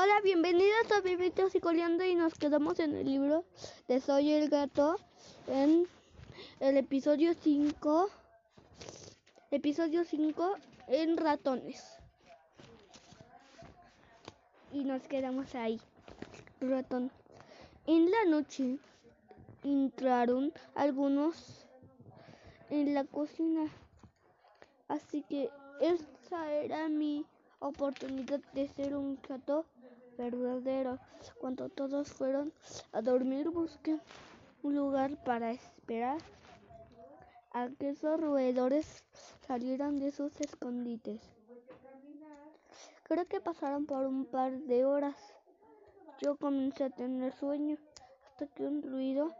Hola, bienvenidos a Bebitos y Coleando y nos quedamos en el libro de Soy el Gato en el episodio 5, episodio 5 en ratones. Y nos quedamos ahí, ratón. En la noche entraron algunos en la cocina, así que esa era mi oportunidad de ser un gato verdadero. Cuando todos fueron a dormir, busqué un lugar para esperar a que esos roedores salieran de sus escondites. Creo que pasaron por un par de horas. Yo comencé a tener sueño hasta que un ruido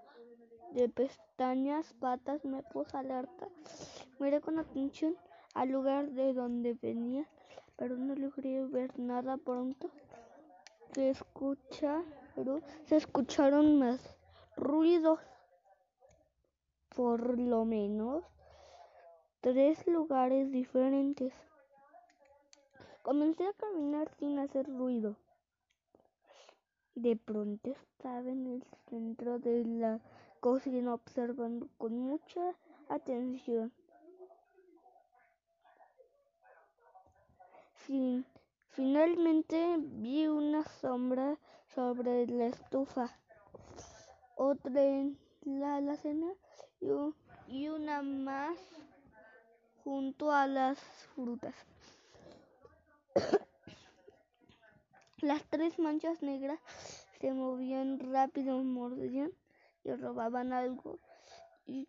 de pestañas, patas me puso alerta. Miré con atención al lugar de donde venía pero no logré ver nada pronto. Se escucharon, se escucharon más ruidos, por lo menos tres lugares diferentes. Comencé a caminar sin hacer ruido. De pronto estaba en el centro de la cocina observando con mucha atención Finalmente vi una sombra sobre la estufa, otra en la alacena y una más junto a las frutas. Las tres manchas negras se movían rápido, mordían y robaban algo y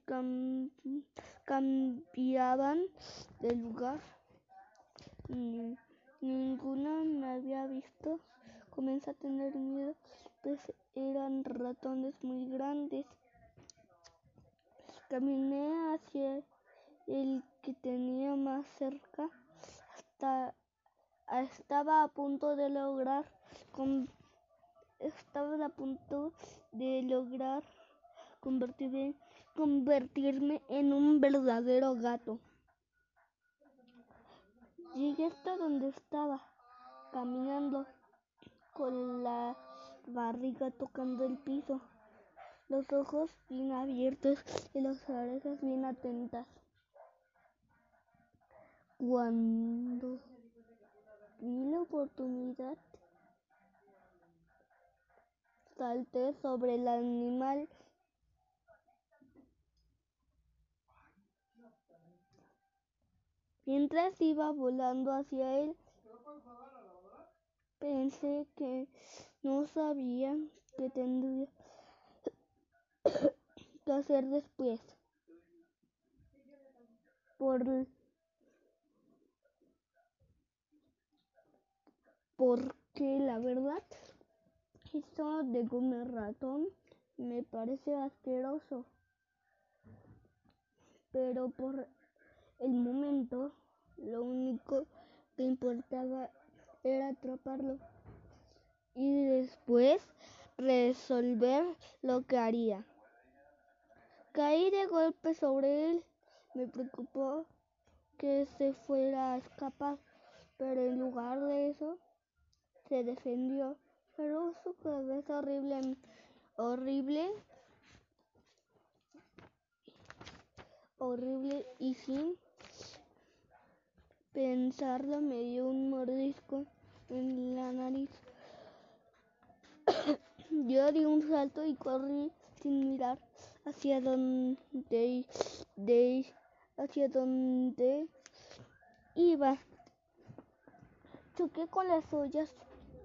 cambiaban de lugar. Ninguna me había visto. Comencé a tener miedo, pues eran ratones muy grandes. Caminé hacia el que tenía más cerca hasta estaba a punto de lograr estaba a punto de lograr convertirme en un verdadero gato. Llegué hasta donde estaba, caminando con la barriga tocando el piso, los ojos bien abiertos y las orejas bien atentas. Cuando vi la oportunidad, salté sobre el animal Mientras iba volando hacia él, pensé que no sabía qué tendría que hacer después. Por, porque la verdad, esto de comer ratón me parece asqueroso. Pero por el momento, lo único que importaba era atraparlo y después resolver lo que haría. Caí de golpe sobre él. Me preocupó que se fuera a escapar, pero en lugar de eso se defendió. Pero su cabeza horrible, horrible, horrible y sin pensarlo me dio un mordisco en la nariz. Yo di un salto y corrí sin mirar hacia donde, hacia donde iba. Choqué con las ollas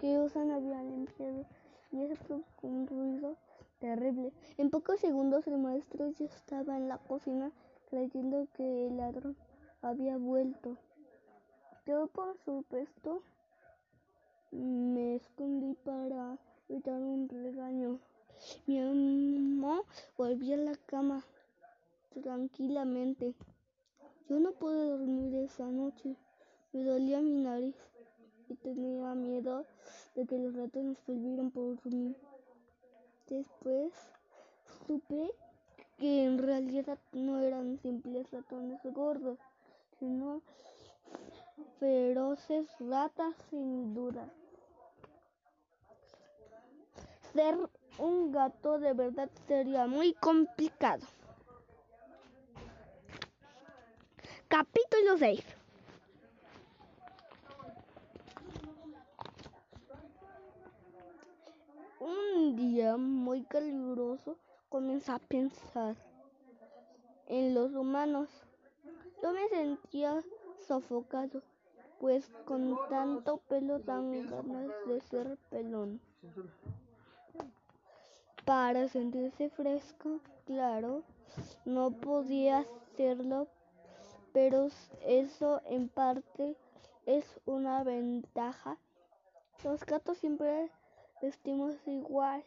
que Osan había limpiado y eso provocó un ruido terrible. En pocos segundos el maestro ya estaba en la cocina creyendo que el ladrón había vuelto. Yo, por supuesto, me escondí para evitar un regaño. Mi mamá volvió a la cama tranquilamente. Yo no pude dormir esa noche. Me dolía mi nariz y tenía miedo de que los ratones volvieran por mí. Después supe que en realidad no eran simples ratones gordos, sino feroces ratas sin duda. ser un gato de verdad sería muy complicado. Capítulo 6 Un día muy caluroso comencé a pensar en los humanos. Yo me sentía sofocado, pues con tanto pelo dan ganas de ser pelón. Para sentirse fresco, claro, no podía hacerlo, pero eso en parte es una ventaja. Los gatos siempre vestimos igual.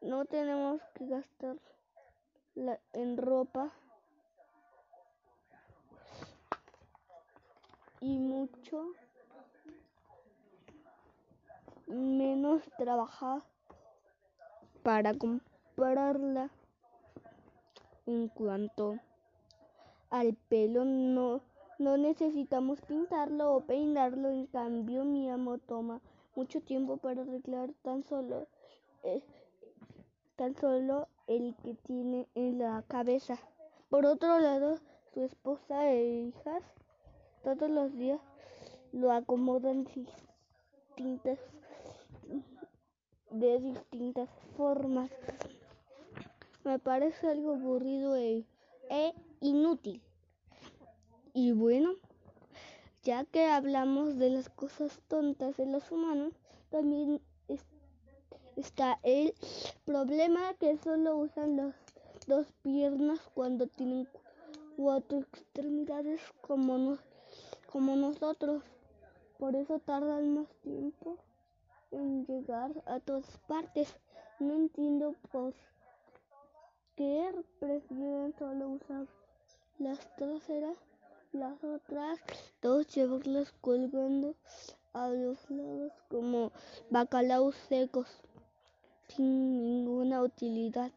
No tenemos que gastar en ropa y mucho menos trabajar para comprarla. En cuanto al pelo, no, no necesitamos pintarlo o peinarlo. En cambio, mi amo toma mucho tiempo para arreglar tan solo, eh, tan solo el que tiene en la cabeza. Por otro lado, su esposa e hijas todos los días lo acomodan distintas de distintas formas. Me parece algo aburrido e, e inútil. Y bueno, ya que hablamos de las cosas tontas de los humanos, también está el problema que solo usan las dos piernas cuando tienen cuatro extremidades como, como nosotros. Por eso tardan más tiempo en llegar a todas partes. No entiendo por qué prefieren solo usar las traseras, las otras dos llevarlas colgando a los lados como bacalaos secos sin ninguna utilidad.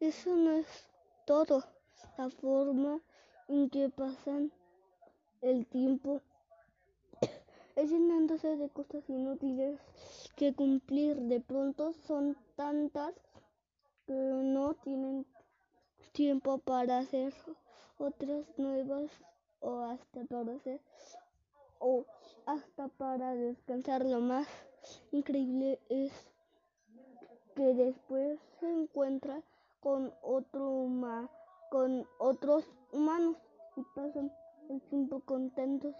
Eso no es todo. La forma en que pasan el tiempo es llenándose de cosas inútiles que cumplir. De pronto son tantas que no tienen tiempo para hacer otras nuevas o hasta para hacer o hasta para descansar. Lo más increíble es que después se encuentra con otro con otros humanos y pasan el tiempo contentos.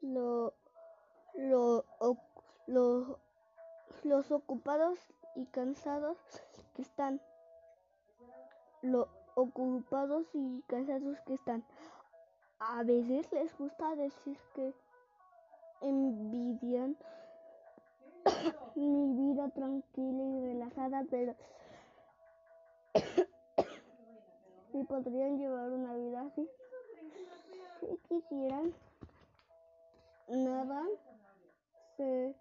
Lo lo, los ocupados y cansados que están. Lo ocupados y cansados que están. A veces les gusta decir que envidian mi vida tranquila y relajada, pero si podrían llevar una vida así, quisieran, nada se,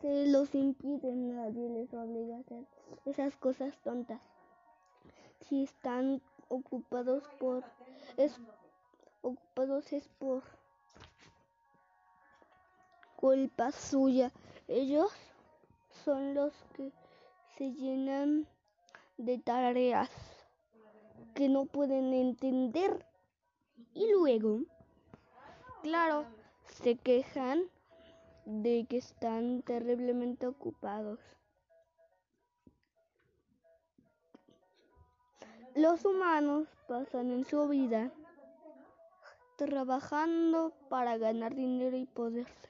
se los impide, nadie les obliga a hacer esas cosas tontas. Si están ocupados por es ocupados es por culpa suya. Ellos son los que se llenan de tareas que no pueden entender y luego, claro, se quejan de que están terriblemente ocupados. Los humanos pasan en su vida trabajando para ganar dinero y poderse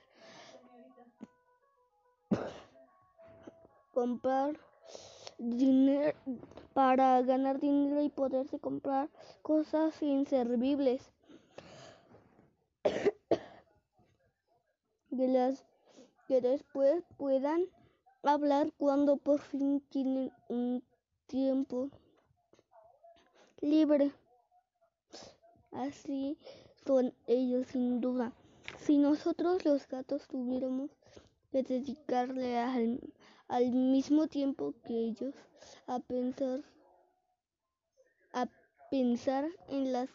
comprar dinero para ganar dinero y poderse comprar cosas inservibles las que después puedan hablar cuando por fin tienen un tiempo libre. Así son ellos sin duda. Si nosotros los gatos tuviéramos que dedicarle al, al mismo tiempo que ellos a pensar a pensar en las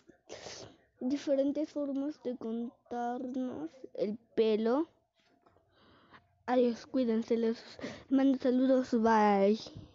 diferentes formas de contarnos el pelo Adiós, cuídense, les mando saludos, bye.